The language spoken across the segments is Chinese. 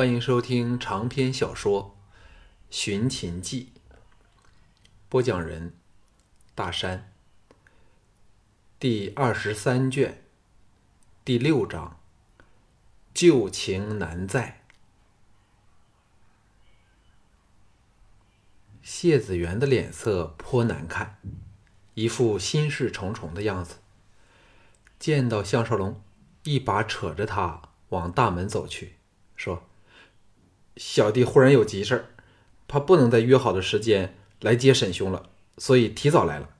欢迎收听长篇小说《寻秦记》，播讲人：大山。第二十三卷，第六章：旧情难再。谢子元的脸色颇难看，一副心事重重的样子。见到项少龙，一把扯着他往大门走去，说：“小弟忽然有急事儿，怕不能在约好的时间来接沈兄了，所以提早来了。”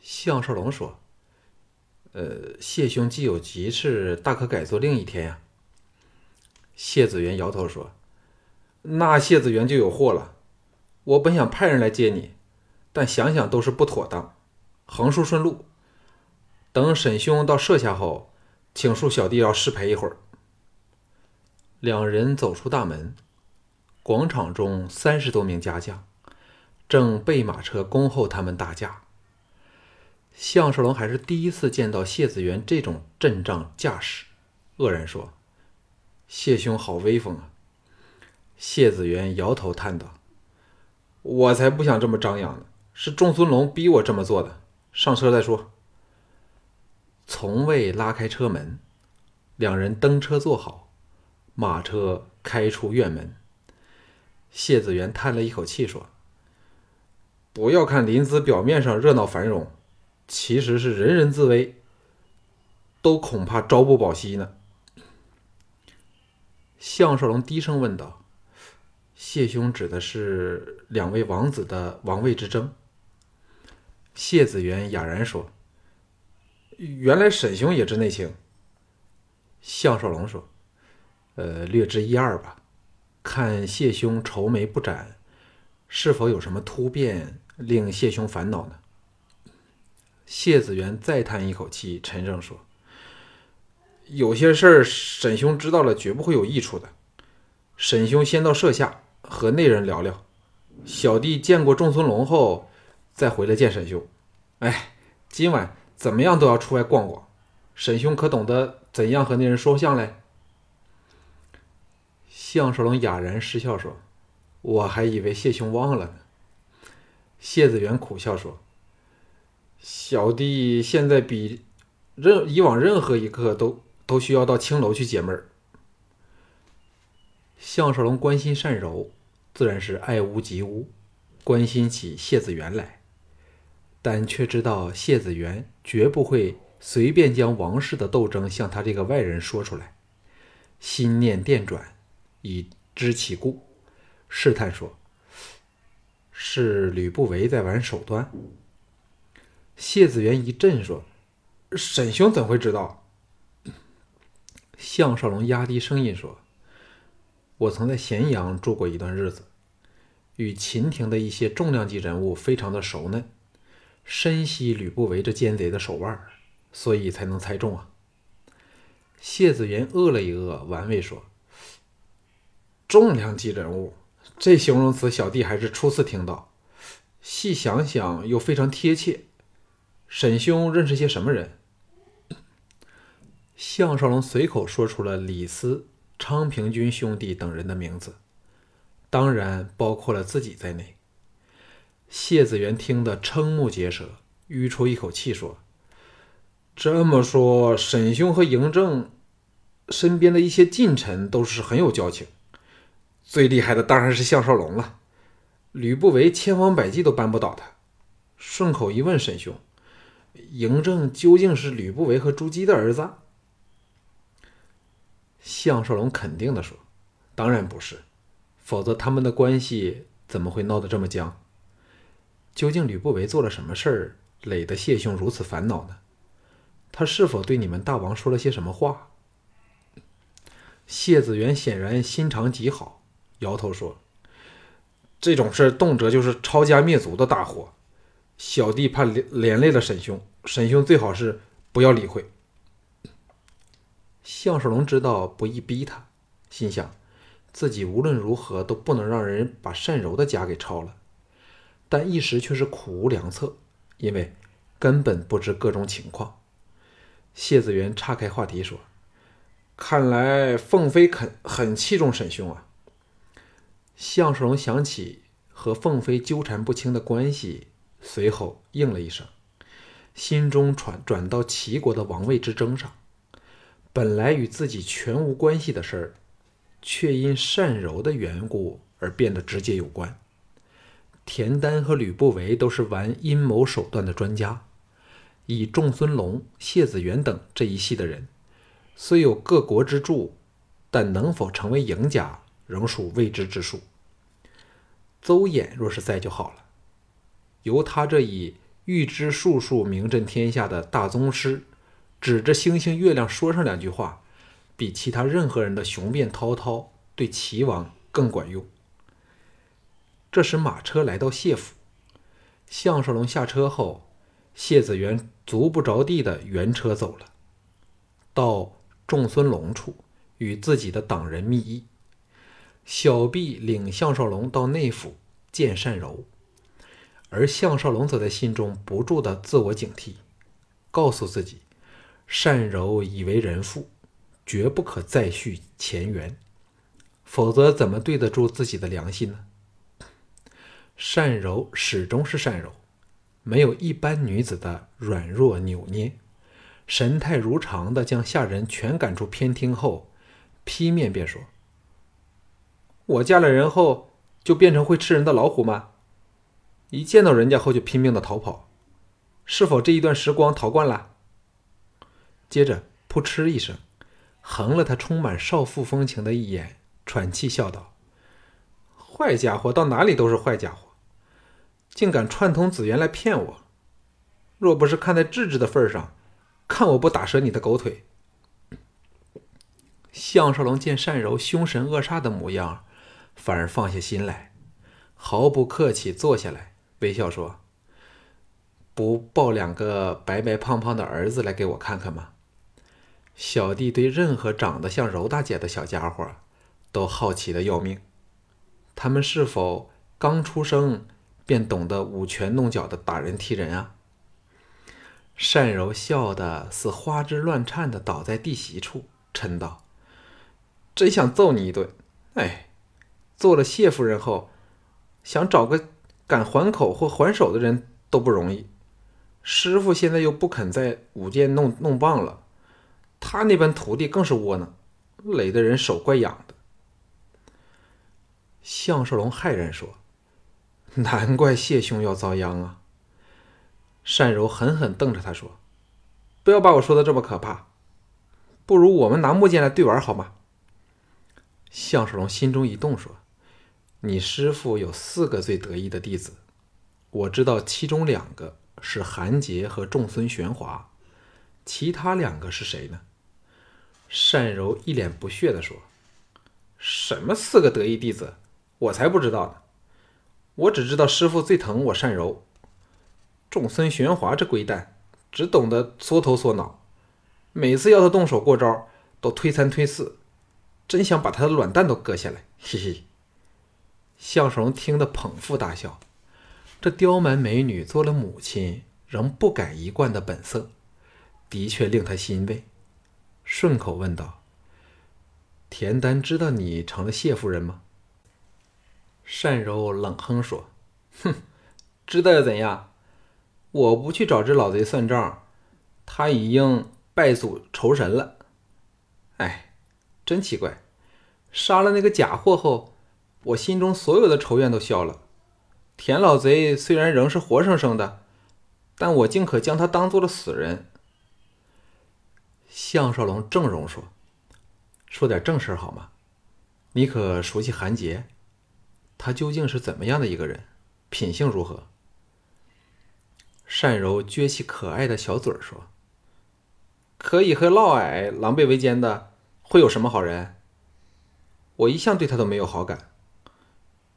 项少龙说：“呃，谢兄既有急事，大可改做另一天呀。”谢子元摇头说：“那谢子元就有祸了。我本想派人来接你，但想想都是不妥当，横竖顺路。等沈兄到舍下后，请恕小弟要失陪一会儿。”两人走出大门，广场中三十多名家将正备马车恭候他们大驾。项少龙还是第一次见到谢子元这种阵仗架势，愕然说：“谢兄好威风啊！”谢子元摇头叹道：“我才不想这么张扬呢，是仲孙龙逼我这么做的。上车再说。”从未拉开车门，两人登车坐好，马车开出院门。谢子元叹了一口气说：“不要看临淄表面上热闹繁荣。”其实是人人自危，都恐怕朝不保夕呢。项少龙低声问道：“谢兄指的是两位王子的王位之争？”谢子元哑然说：“原来沈兄也知内情。”项少龙说：“呃，略知一二吧。看谢兄愁眉不展，是否有什么突变令谢兄烦恼呢？”谢子元再叹一口气，沉声说：“有些事儿，沈兄知道了绝不会有益处的。沈兄先到舍下和那人聊聊，小弟见过仲孙龙后，再回来见沈兄。哎，今晚怎么样都要出外逛逛。沈兄可懂得怎样和那人说相嘞？”项少龙哑然失笑说：“我还以为谢兄忘了呢。”谢子元苦笑说。小弟现在比任以往任何一刻都都需要到青楼去解闷儿。项少龙关心善柔，自然是爱屋及乌，关心起谢子元来，但却知道谢子元绝不会随便将王室的斗争向他这个外人说出来，心念电转，以知其故，试探说：“是吕不韦在玩手段？”谢子元一震，说：“沈兄怎会知道？”项少龙压低声音说：“我曾在咸阳住过一段日子，与秦廷的一些重量级人物非常的熟嫩，深悉吕不韦这奸贼的手腕，所以才能猜中啊。”谢子元饿了一饿，玩味说：“重量级人物，这形容词小弟还是初次听到。细想想，又非常贴切。”沈兄认识些什么人？项少龙随口说出了李斯、昌平君兄弟等人的名字，当然包括了自己在内。谢子元听得瞠目结舌，吁出一口气说：“这么说，沈兄和嬴政身边的一些近臣都是很有交情。最厉害的当然是项少龙了，吕不韦千方百计都扳不倒他。顺口一问，沈兄。”嬴政究竟是吕不韦和朱姬的儿子？项少龙肯定的说：“当然不是，否则他们的关系怎么会闹得这么僵？究竟吕不韦做了什么事儿，累得谢兄如此烦恼呢？他是否对你们大王说了些什么话？”谢子元显然心肠极好，摇头说：“这种事动辄就是抄家灭族的大祸。”小弟怕连连累了沈兄，沈兄最好是不要理会。项少龙知道不易逼他，心想自己无论如何都不能让人把单柔的家给抄了，但一时却是苦无良策，因为根本不知各种情况。谢子元岔开话题说：“看来凤飞肯很器重沈兄啊。项少龙想起和凤飞纠缠不清的关系，随后应了一声，心中转转到齐国的王位之争上。本来与自己全无关系的事儿，却因善柔的缘故而变得直接有关。田丹和吕不韦都是玩阴谋手段的专家，以仲孙龙、谢子元等这一系的人，虽有各国之助，但能否成为赢家，仍属未知之数。邹衍若是在就好了，由他这以预知术数名震天下的大宗师。指着星星月亮说上两句话，比其他任何人的雄辩滔滔对齐王更管用。这时马车来到谢府，项少龙下车后，谢子元足不着地的原车走了，到仲孙龙处与自己的党人密议。小毕领项少龙到内府见单柔，而项少龙则在心中不住的自我警惕，告诉自己。单柔已为人妇，绝不可再续前缘，否则怎么对得住自己的良心呢？单柔始终是单柔，没有一般女子的软弱扭捏，神态如常的将下人全赶出偏厅后，劈面便说：“我嫁了人后就变成会吃人的老虎吗？一见到人家后就拼命的逃跑，是否这一段时光逃惯了？”接着，扑哧一声，横了他充满少妇风情的一眼，喘气笑道：“坏家伙，到哪里都是坏家伙，竟敢串通子元来骗我！若不是看在智智的份上，看我不打折你的狗腿！”项少龙见单柔凶神恶煞的模样，反而放下心来，毫不客气坐下来，微笑说：“不抱两个白白胖胖的儿子来给我看看吗？”小弟对任何长得像柔大姐的小家伙，都好奇的要命。他们是否刚出生便懂得舞拳弄脚的打人踢人啊？单柔笑得似花枝乱颤的倒在地席处，嗔道：“真想揍你一顿！哎，做了谢夫人后，想找个敢还口或还手的人都不容易。师傅现在又不肯在舞剑弄弄棒了。”他那班徒弟更是窝囊，累得人手怪痒的。项少龙骇然说：“难怪谢兄要遭殃啊！”单柔狠狠瞪着他说：“不要把我说的这么可怕，不如我们拿木剑来对玩好吗？”项少龙心中一动说：“你师傅有四个最得意的弟子，我知道其中两个是韩杰和众孙玄华，其他两个是谁呢？”单柔一脸不屑地说：“什么四个得意弟子，我才不知道呢！我只知道师傅最疼我单柔。众孙玄华这龟蛋，只懂得缩头缩脑，每次要他动手过招，都推三推四，真想把他的卵蛋都割下来！”嘿嘿。项少龙听得捧腹大笑，这刁蛮美女做了母亲，仍不改一贯的本色，的确令他欣慰。顺口问道：“田丹知道你成了谢夫人吗？”单柔冷哼说：“ 哼，知道又怎样？我不去找这老贼算账，他已经拜祖仇神了。哎，真奇怪，杀了那个假货后，我心中所有的仇怨都消了。田老贼虽然仍是活生生的，但我竟可将他当做了死人。”项少龙正容说：“说点正事好吗？你可熟悉韩杰？他究竟是怎么样的一个人？品性如何？”单柔撅起可爱的小嘴说：“可以和嫪毐狼狈为奸的，会有什么好人？我一向对他都没有好感。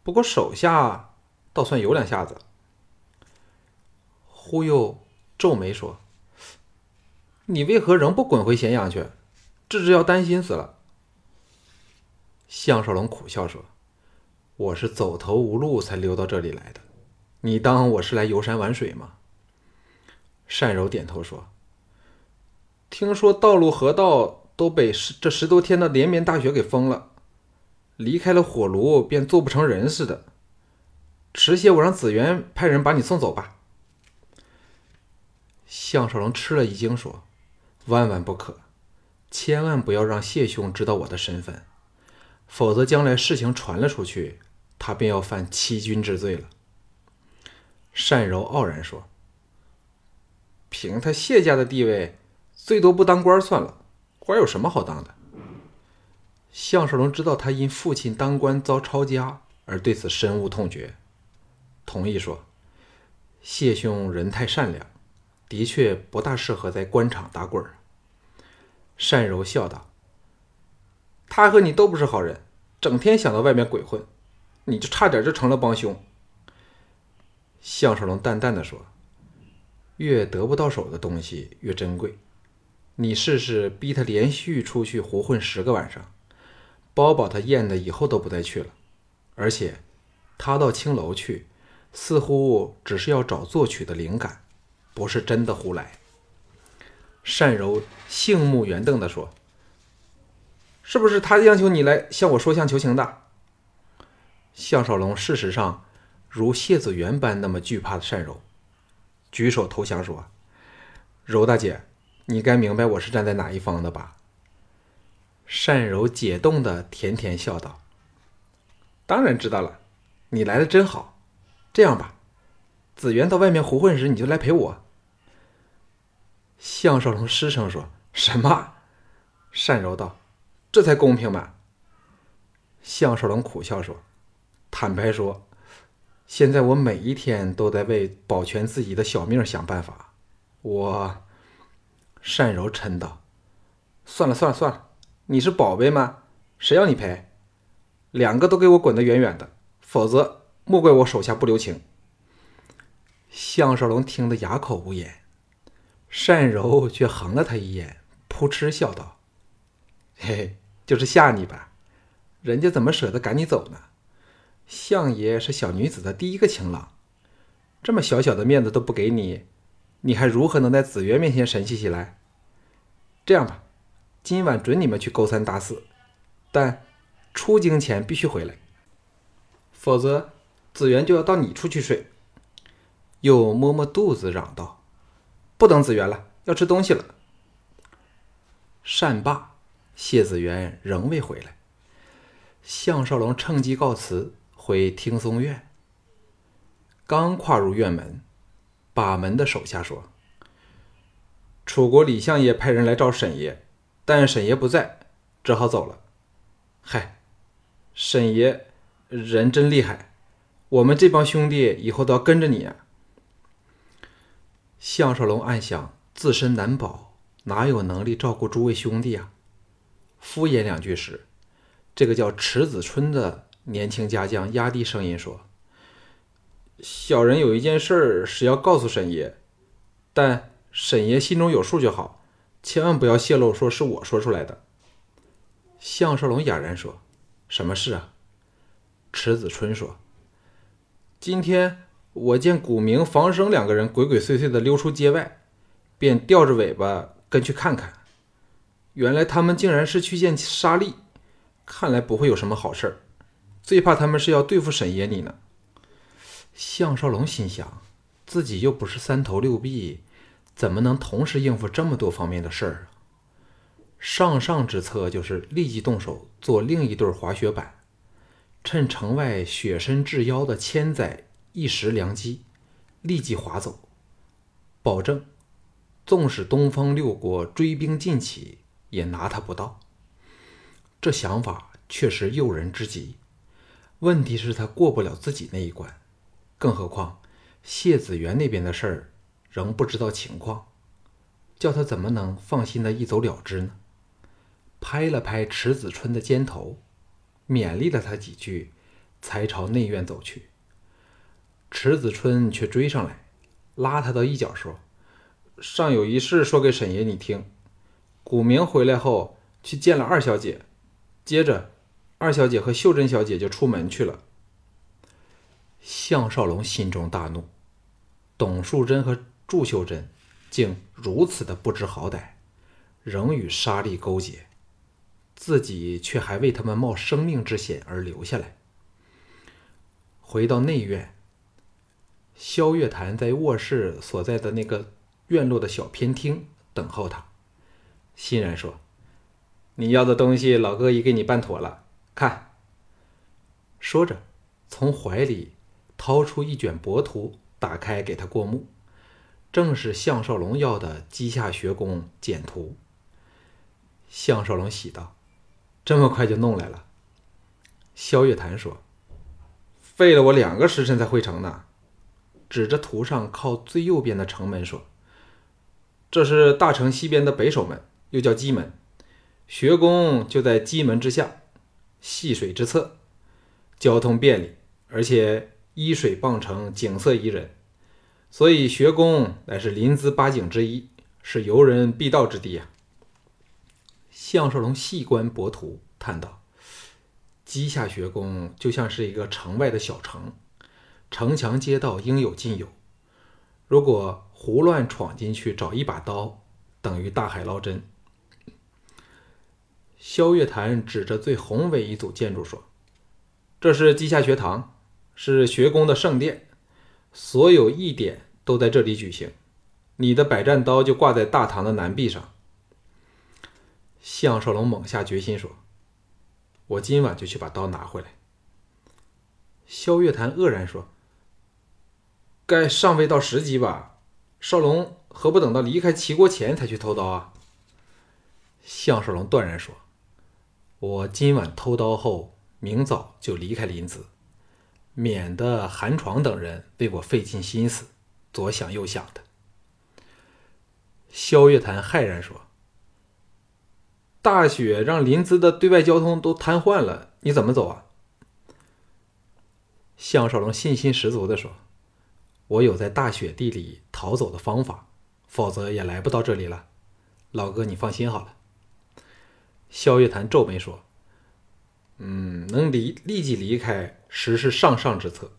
不过手下倒算有两下子。”忽悠皱眉说。你为何仍不滚回咸阳去？智智要担心死了。项少龙苦笑说：“我是走投无路才溜到这里来的，你当我是来游山玩水吗？”单柔点头说：“听说道路河道都被十这十多天的连绵大雪给封了，离开了火炉便做不成人似的。迟些我让紫元派人把你送走吧。项少龙吃了一惊，说：“万万不可，千万不要让谢兄知道我的身份，否则将来事情传了出去，他便要犯欺君之罪了。”单柔傲然说：“凭他谢家的地位，最多不当官算了，官有什么好当的？”项少龙知道他因父亲当官遭抄家而对此深恶痛绝，同意说：“谢兄人太善良。”的确不大适合在官场打滚儿。单柔笑道：“他和你都不是好人，整天想到外面鬼混，你就差点就成了帮凶。”项少龙淡淡的说：“越得不到手的东西越珍贵，你试试逼他连续出去胡混十个晚上，包保他厌的以后都不再去了。而且，他到青楼去，似乎只是要找作曲的灵感。”不是真的胡来。单柔杏目圆瞪的说：“是不是他央求你来向我说相求情的？”项少龙事实上如谢子元般那么惧怕单柔，举手投降说：“柔大姐，你该明白我是站在哪一方的吧？”单柔解冻的甜甜笑道：“当然知道了，你来的真好。这样吧，子元到外面胡混时，你就来陪我。”项少龙失声说：“什么？”单柔道：“这才公平嘛。”项少龙苦笑说：“坦白说，现在我每一天都在为保全自己的小命想办法。”我，单柔嗔道：“算了算了算了，你是宝贝吗？谁要你赔？两个都给我滚得远远的，否则莫怪我手下不留情。”项少龙听得哑口无言。单柔却横了他一眼，扑哧笑道：“嘿嘿，就是吓你吧，人家怎么舍得赶你走呢？相爷是小女子的第一个情郎，这么小小的面子都不给你，你还如何能在紫月面前神气起来？这样吧，今晚准你们去勾三搭四，但出京前必须回来，否则紫元就要到你处去睡。”又摸摸肚子，嚷道。不等子元了，要吃东西了。善罢，谢子元仍未回来。项少龙趁机告辞，回听松院。刚跨入院门，把门的手下说：“楚国李相爷派人来找沈爷，但沈爷不在，只好走了。”嗨，沈爷人真厉害，我们这帮兄弟以后都要跟着你啊！项少龙暗想：自身难保，哪有能力照顾诸位兄弟啊？敷衍两句时，这个叫池子春的年轻家将压低声音说：“小人有一件事是要告诉沈爷，但沈爷心中有数就好，千万不要泄露，说是我说出来的。”项少龙哑然说：“什么事啊？”池子春说：“今天。”我见古明、房生两个人鬼鬼祟祟的溜出街外，便吊着尾巴跟去看看。原来他们竟然是去见沙利，看来不会有什么好事儿。最怕他们是要对付沈爷你呢。项少龙心想，自己又不是三头六臂，怎么能同时应付这么多方面的事儿啊？上上之策就是立即动手做另一对滑雪板，趁城外雪深至腰的千载。一时良机，立即划走，保证，纵使东方六国追兵进起，也拿他不到。这想法确实诱人之极，问题是，他过不了自己那一关。更何况，谢子元那边的事儿仍不知道情况，叫他怎么能放心的一走了之呢？拍了拍池子春的肩头，勉励了他几句，才朝内院走去。池子春却追上来，拉他到一角说：“尚有一事说给沈爷你听。古明回来后去见了二小姐，接着二小姐和秀珍小姐就出门去了。”项少龙心中大怒，董淑贞和祝秀珍竟如此的不知好歹，仍与沙利勾结。自己却还为他们冒生命之险而留下来。回到内院，萧月潭在卧室所在的那个院落的小偏厅等候他。欣然说：“你要的东西，老哥已给你办妥了。看。”说着，从怀里掏出一卷帛图，打开给他过目，正是项少龙要的稷下学宫简图。项少龙喜道：“这么快就弄来了。”萧月潭说。费了我两个时辰才会成呢。指着图上靠最右边的城门说：“这是大城西边的北守门，又叫鸡门。学宫就在鸡门之下，细水之侧，交通便利，而且依水傍城，景色宜人。所以学宫乃是临淄八景之一，是游人必到之地啊。”项少龙细观帛图，叹道。稷下学宫就像是一个城外的小城，城墙街道应有尽有。如果胡乱闯进去找一把刀，等于大海捞针。萧月潭指着最宏伟一组建筑说：“这是稷下学堂，是学宫的圣殿，所有义典都在这里举行。你的百战刀就挂在大堂的南壁上。”项少龙猛下决心说。我今晚就去把刀拿回来。萧月潭愕然说：“该尚未到时机吧？少龙何不等到离开齐国前才去偷刀啊？”项少龙断然说：“我今晚偷刀后，明早就离开临淄，免得韩闯等人为我费尽心思，左想右想的。”萧月潭骇然说。大雪让临淄的对外交通都瘫痪了，你怎么走啊？项少龙信心十足的说：“我有在大雪地里逃走的方法，否则也来不到这里了。老哥，你放心好了。”萧月潭皱眉说：“嗯，能离立即离开，实是上上之策。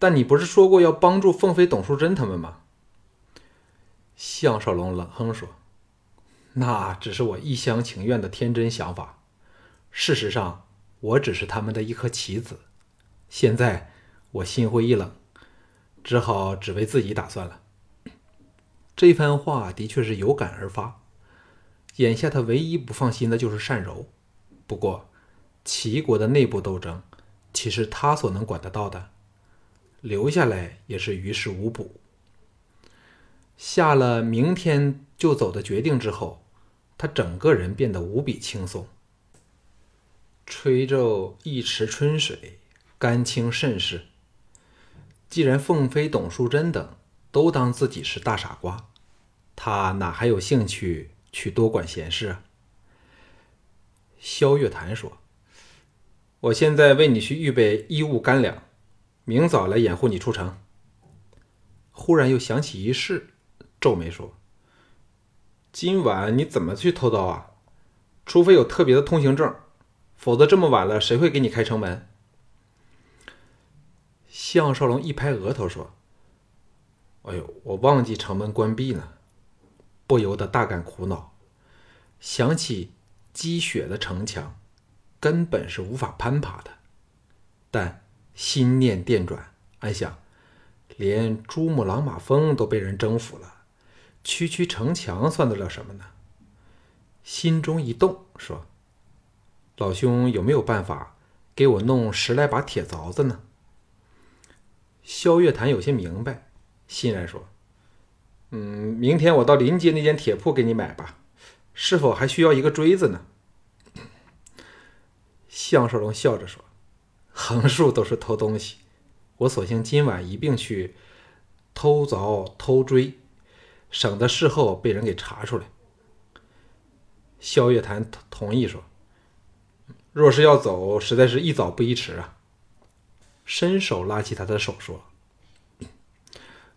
但你不是说过要帮助凤飞、董淑贞他们吗？”项少龙冷哼说。那只是我一厢情愿的天真想法。事实上，我只是他们的一颗棋子。现在我心灰意冷，只好只为自己打算了。这番话的确是有感而发。眼下他唯一不放心的就是单柔。不过，齐国的内部斗争，岂是他所能管得到的？留下来也是于事无补。下了明天就走的决定之后，他整个人变得无比轻松。吹皱一池春水，甘清甚是。既然凤飞、董淑贞等都当自己是大傻瓜，他哪还有兴趣去多管闲事啊？萧月潭说：“我现在为你去预备衣物干粮，明早来掩护你出城。”忽然又想起一事。皱眉说：“今晚你怎么去偷刀啊？除非有特别的通行证，否则这么晚了，谁会给你开城门？”项少龙一拍额头说：“哎呦，我忘记城门关闭呢，不由得大感苦恼。想起积雪的城墙，根本是无法攀爬的。但心念电转，暗想，连珠穆朗玛峰都被人征服了。”区区城墙算得了什么呢？心中一动，说：“老兄有没有办法给我弄十来把铁凿子呢？”萧月潭有些明白，欣然说：“嗯，明天我到临街那间铁铺给你买吧。是否还需要一个锥子呢？”项少龙笑着说：“横竖都是偷东西，我索性今晚一并去偷凿偷锥。”省得事后被人给查出来。萧月潭同意说：“若是要走，实在是一早不宜迟啊。”伸手拉起他的手说：“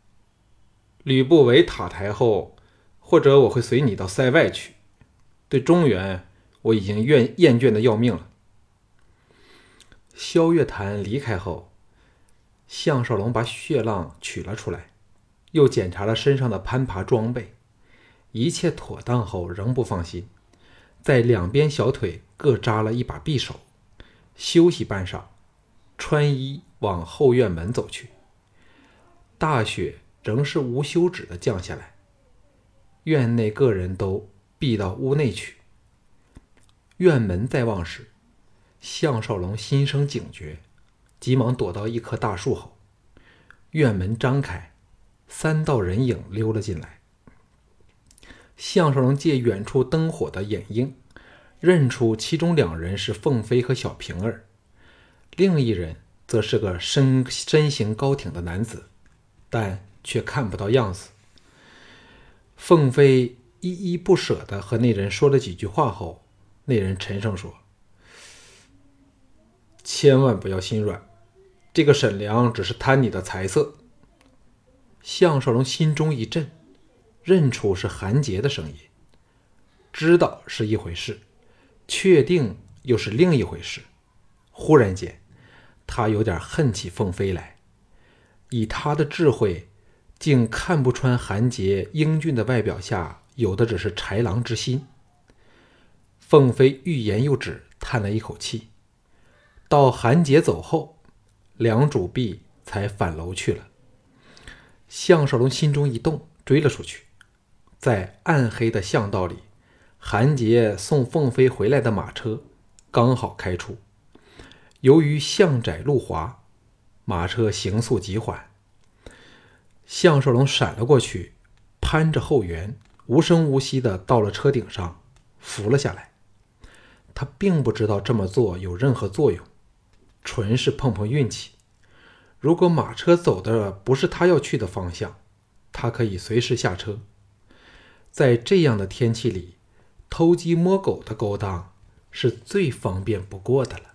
吕不韦塔台后，或者我会随你到塞外去。对中原，我已经厌厌倦的要命了。”萧月潭离开后，项少龙把血浪取了出来。又检查了身上的攀爬装备，一切妥当后，仍不放心，在两边小腿各扎了一把匕首，休息半晌，穿衣往后院门走去。大雪仍是无休止的降下来，院内各人都避到屋内去。院门在望时，项少龙心生警觉，急忙躲到一棵大树后。院门张开，三道人影溜了进来。项少龙借远处灯火的掩映，认出其中两人是凤飞和小平儿，另一人则是个身身形高挺的男子，但却看不到样子。凤飞依依不舍地和那人说了几句话后，那人沉声说：“千万不要心软，这个沈良只是贪你的财色。”项少龙心中一震。认出是韩杰的声音，知道是一回事，确定又是另一回事。忽然间，他有点恨起凤飞来。以他的智慧，竟看不穿韩杰英俊的外表下有的只是豺狼之心。凤飞欲言又止，叹了一口气。到韩杰走后，梁主婢才返楼去了。项少龙心中一动，追了出去。在暗黑的巷道里，韩杰送凤飞回来的马车刚好开出。由于巷窄路滑，马车行速极缓。项少龙闪了过去，攀着后缘，无声无息地到了车顶上，扶了下来。他并不知道这么做有任何作用，纯是碰碰运气。如果马车走的不是他要去的方向，他可以随时下车。在这样的天气里，偷鸡摸狗的勾当是最方便不过的了。